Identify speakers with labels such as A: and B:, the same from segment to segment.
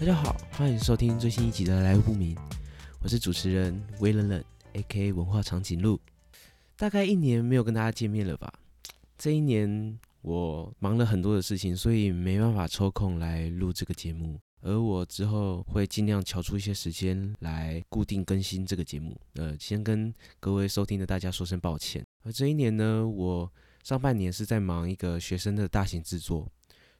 A: 大家好，欢迎收听最新一集的《来路不明》，我是主持人微冷冷，A.K. 文化长颈鹿。大概一年没有跟大家见面了吧？这一年我忙了很多的事情，所以没办法抽空来录这个节目。而我之后会尽量敲出一些时间来固定更新这个节目。呃，先跟各位收听的大家说声抱歉。而这一年呢，我上半年是在忙一个学生的大型制作。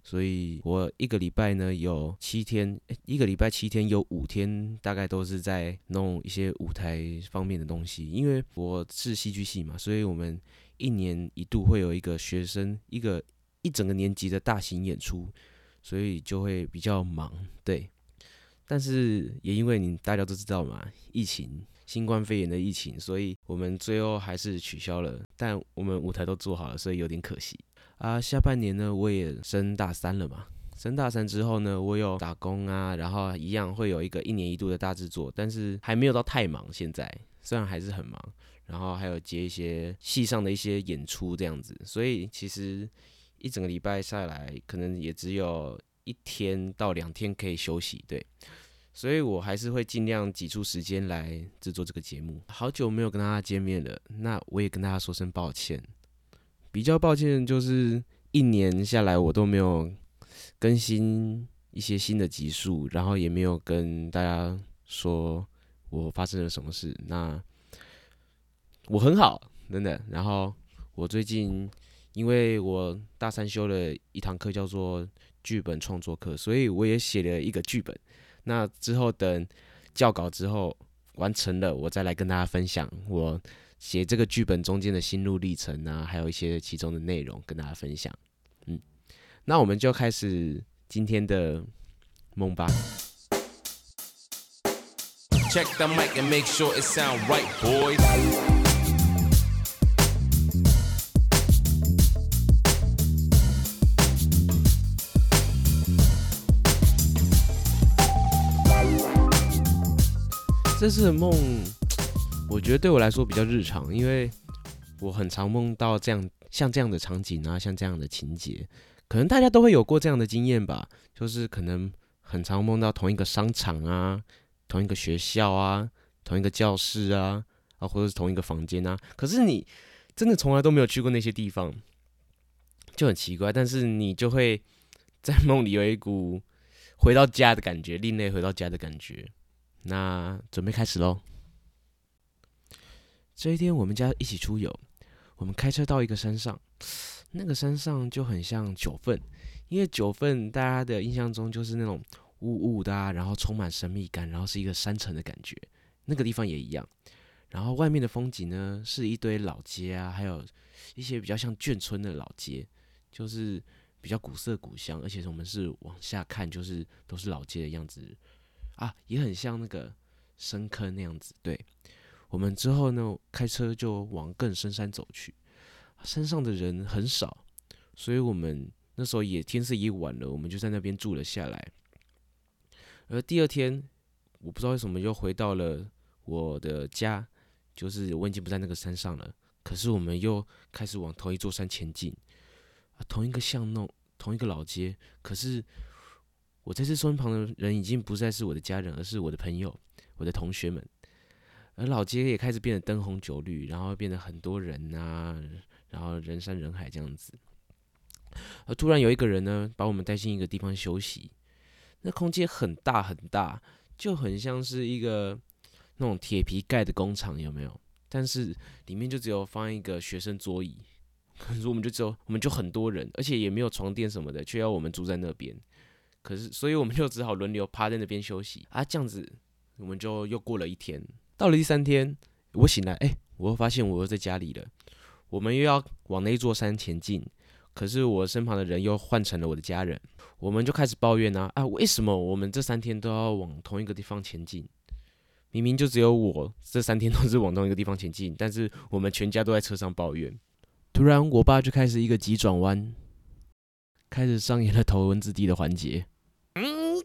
A: 所以我一个礼拜呢有七天，一个礼拜七天有五天大概都是在弄一些舞台方面的东西。因为我是戏剧系嘛，所以我们一年一度会有一个学生一个一整个年级的大型演出，所以就会比较忙。对，但是也因为你大家都知道嘛，疫情，新冠肺炎的疫情，所以我们最后还是取消了。但我们舞台都做好了，所以有点可惜。啊，下半年呢，我也升大三了嘛。升大三之后呢，我有打工啊，然后一样会有一个一年一度的大制作，但是还没有到太忙。现在虽然还是很忙，然后还有接一些戏上的一些演出这样子，所以其实一整个礼拜下来，可能也只有一天到两天可以休息。对，所以我还是会尽量挤出时间来制作这个节目。好久没有跟大家见面了，那我也跟大家说声抱歉。比较抱歉，就是一年下来我都没有更新一些新的集数，然后也没有跟大家说我发生了什么事。那我很好，真的。然后我最近因为我大三修了一堂课叫做剧本创作课，所以我也写了一个剧本。那之后等校稿之后完成了，我再来跟大家分享我。写这个剧本中间的心路历程啊，还有一些其中的内容跟大家分享。嗯，那我们就开始今天的梦吧。Check the mic and make sure it sound right, boys. 这次的梦。我觉得对我来说比较日常，因为我很常梦到这样像这样的场景啊，像这样的情节，可能大家都会有过这样的经验吧，就是可能很常梦到同一个商场啊，同一个学校啊，同一个教室啊，啊或者是同一个房间啊，可是你真的从来都没有去过那些地方，就很奇怪，但是你就会在梦里有一股回到家的感觉，另类回到家的感觉。那准备开始喽。这一天，我们家一起出游。我们开车到一个山上，那个山上就很像九份，因为九份大家的印象中就是那种雾雾的啊，然后充满神秘感，然后是一个山城的感觉。那个地方也一样。然后外面的风景呢，是一堆老街啊，还有一些比较像眷村的老街，就是比较古色古香，而且我们是往下看，就是都是老街的样子啊，也很像那个深坑那样子，对。我们之后呢，开车就往更深山走去。山上的人很少，所以我们那时候也天色也晚了，我们就在那边住了下来。而第二天，我不知道为什么又回到了我的家，就是我已经不在那个山上了。可是我们又开始往同一座山前进，同一个巷弄，同一个老街。可是我在这身旁的人已经不再是我的家人，而是我的朋友，我的同学们。而老街也开始变得灯红酒绿，然后变得很多人啊，然后人山人海这样子。而突然有一个人呢，把我们带进一个地方休息。那空间很大很大，就很像是一个那种铁皮盖的工厂，有没有？但是里面就只有放一个学生桌椅。可是我们就只有，我们就很多人，而且也没有床垫什么的，却要我们住在那边。可是，所以我们就只好轮流趴在那边休息啊。这样子，我们就又过了一天。到了第三天，我醒来，哎，我发现我又在家里了。我们又要往那座山前进，可是我身旁的人又换成了我的家人。我们就开始抱怨啊，啊，为什么我们这三天都要往同一个地方前进？明明就只有我这三天都是往同一个地方前进，但是我们全家都在车上抱怨。突然，我爸就开始一个急转弯，开始上演了头文字 D 的环节。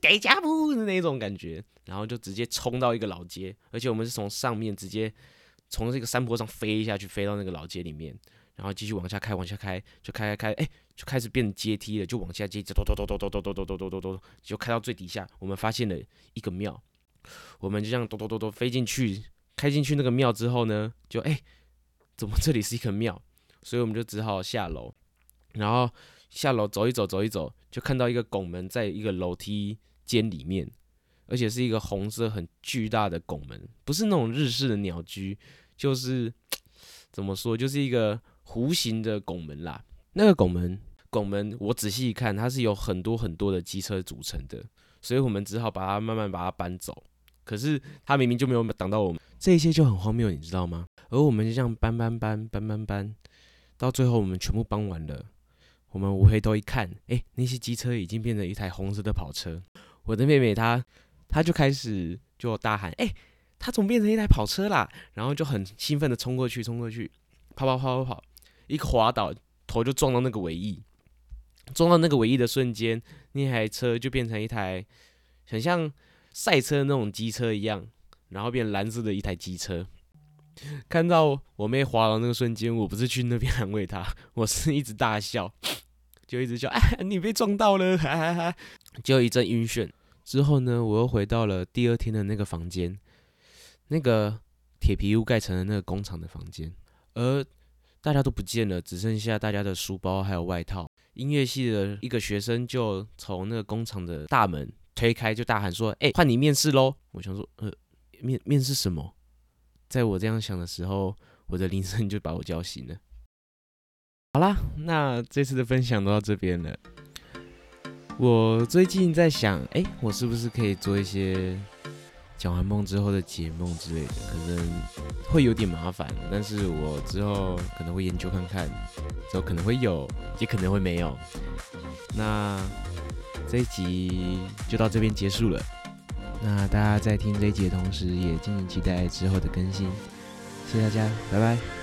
A: 给家不的那种感觉，然后就直接冲到一个老街，而且我们是从上面直接从这个山坡上飞下去，飞到那个老街里面，然后继续往下开，往下开，就开开开，哎，就开始变阶梯了，就往下接，咚咚咚咚咚咚咚咚咚咚咚咚，就开到最底下，我们发现了一个庙，我们就这样咚咚咚咚飞进去，开进去那个庙之后呢，就哎，怎么这里是一个庙？所以我们就只好下楼，然后下楼走一走，走一走，就看到一个拱门在一个楼梯间里面。而且是一个红色很巨大的拱门，不是那种日式的鸟居，就是怎么说，就是一个弧形的拱门啦。那个拱门，拱门我仔细一看，它是有很多很多的机车组成的，所以我们只好把它慢慢把它搬走。可是它明明就没有挡到我们，这一切就很荒谬，你知道吗？而我们就这样搬搬搬搬搬搬，到最后我们全部搬完了，我们回头一看，诶，那些机车已经变成一台红色的跑车。我的妹妹她。她就开始就大喊：“哎、欸，他怎么变成一台跑车啦？”然后就很兴奋的冲过去，冲过去，跑跑跑跑跑，一个滑倒，头就撞到那个尾翼，撞到那个尾翼的瞬间，那台车就变成一台很像赛车那种机车一样，然后变蓝色的一台机车。看到我妹滑倒那个瞬间，我不是去那边安慰她，我是一直大笑，就一直叫：“哎，你被撞到了！” 哈哈哈，就一阵晕眩。之后呢，我又回到了第二天的那个房间，那个铁皮屋盖成了那个工厂的房间，而大家都不见了，只剩下大家的书包还有外套。音乐系的一个学生就从那个工厂的大门推开，就大喊说：“哎，换你面试喽！”我想说：“呃，面面试什么？”在我这样想的时候，我的铃声就把我叫醒了。好啦，那这次的分享都到这边了。我最近在想，哎、我是不是可以做一些讲完梦之后的解梦之类的？可能会有点麻烦，但是我之后可能会研究看看，之后可能会有，也可能会没有。那这一集就到这边结束了。那大家在听这一集的同时，也敬请期待之后的更新。谢谢大家，拜拜。